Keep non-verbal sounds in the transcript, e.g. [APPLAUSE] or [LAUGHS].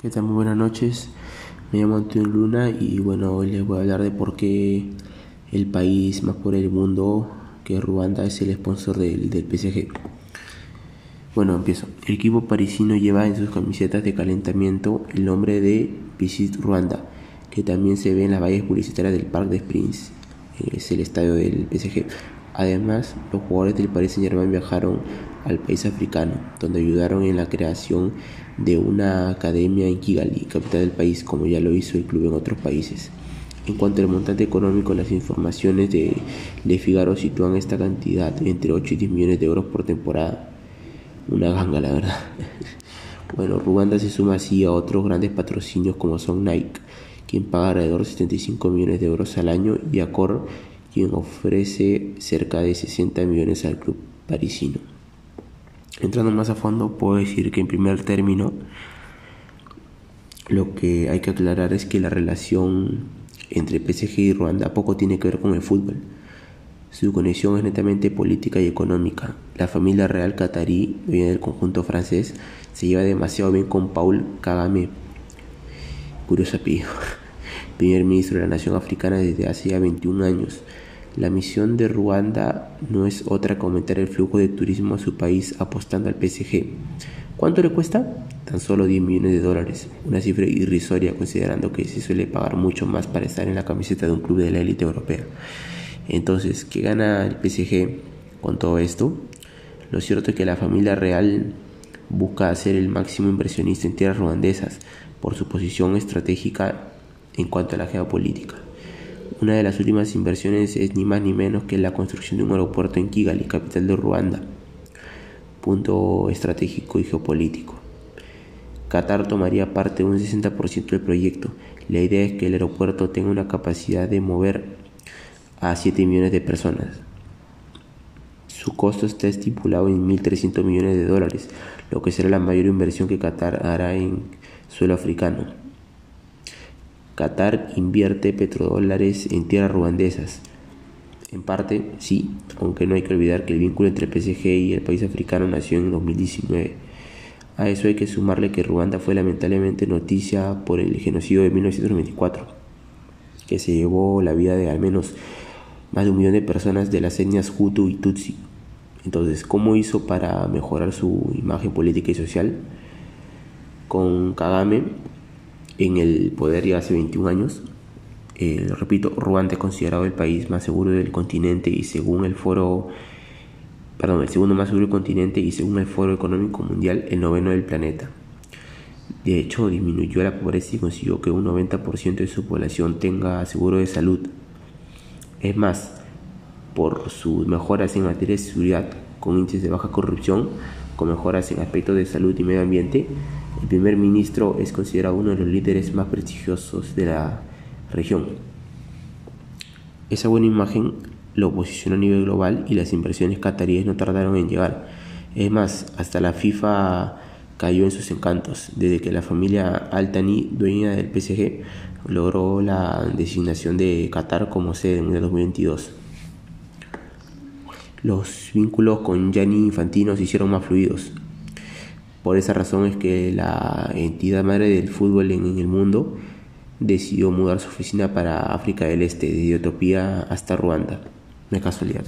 ¿Qué tal? Muy buenas noches. Me llamo Antonio Luna y bueno, hoy les voy a hablar de por qué el país más por el mundo, que Ruanda, es el sponsor del, del PSG. Bueno, empiezo. El equipo parisino lleva en sus camisetas de calentamiento el nombre de Visit Ruanda, que también se ve en las vallas publicitarias del Parc des Princes, es el estadio del PSG. Además, los jugadores del Paris Saint-Germain viajaron al país africano, donde ayudaron en la creación de una academia en Kigali, capital del país, como ya lo hizo el club en otros países. En cuanto al montante económico, las informaciones de Le Figaro sitúan esta cantidad entre 8 y 10 millones de euros por temporada. Una ganga, la verdad. [LAUGHS] Bueno, Ruanda se suma así a otros grandes patrocinios como son Nike, quien paga alrededor de 75 millones de euros al año, y Accor, quien ofrece cerca de 60 millones al club parisino. Entrando más a fondo, puedo decir que en primer término, lo que hay que aclarar es que la relación entre PSG y Ruanda poco tiene que ver con el fútbol. Su conexión es netamente política y económica. La familia real catarí, dueña del conjunto francés, se lleva demasiado bien con Paul Kagame, curioso apellido, [LAUGHS] primer ministro de la nación africana desde hace ya 21 años. La misión de Ruanda no es otra que aumentar el flujo de turismo a su país apostando al PSG. ¿Cuánto le cuesta? Tan solo 10 millones de dólares, una cifra irrisoria considerando que se suele pagar mucho más para estar en la camiseta de un club de la élite europea. Entonces, ¿qué gana el PSG con todo esto? Lo cierto es que la familia real busca ser el máximo inversionista en tierras ruandesas por su posición estratégica en cuanto a la geopolítica. Una de las últimas inversiones es ni más ni menos que la construcción de un aeropuerto en Kigali, capital de Ruanda, punto estratégico y geopolítico. Qatar tomaría parte de un 60% del proyecto. La idea es que el aeropuerto tenga una capacidad de mover a 7 millones de personas. Su costo está estipulado en 1.300 millones de dólares, lo que será la mayor inversión que Qatar hará en suelo africano. Qatar invierte petrodólares en tierras ruandesas. En parte, sí, aunque no hay que olvidar que el vínculo entre PSG y el país africano nació en 2019. A eso hay que sumarle que Ruanda fue lamentablemente noticia por el genocidio de 1994, que se llevó la vida de al menos más de un millón de personas de las etnias Hutu y Tutsi. Entonces, ¿cómo hizo para mejorar su imagen política y social? Con Kagame en el poder ya hace 21 años. Eh, repito, Ruanda es considerado el país más seguro del continente y según el foro, perdón, el segundo más seguro del continente y según el Foro Económico Mundial, el noveno del planeta. De hecho, disminuyó la pobreza y consiguió que un 90% de su población tenga seguro de salud. Es más, por sus mejoras en materia de seguridad, con índices de baja corrupción, con mejoras en aspectos de salud y medio ambiente, el primer ministro es considerado uno de los líderes más prestigiosos de la región. Esa buena imagen lo posicionó a nivel global y las inversiones cataríes no tardaron en llegar. Es más, hasta la FIFA cayó en sus encantos, desde que la familia Altani, dueña del PSG, logró la designación de Qatar como sede en el 2022. Los vínculos con Gianni Infantino se hicieron más fluidos. Por esa razón es que la entidad madre del fútbol en el mundo decidió mudar su oficina para África del Este, desde Etiopía hasta Ruanda. Una casualidad.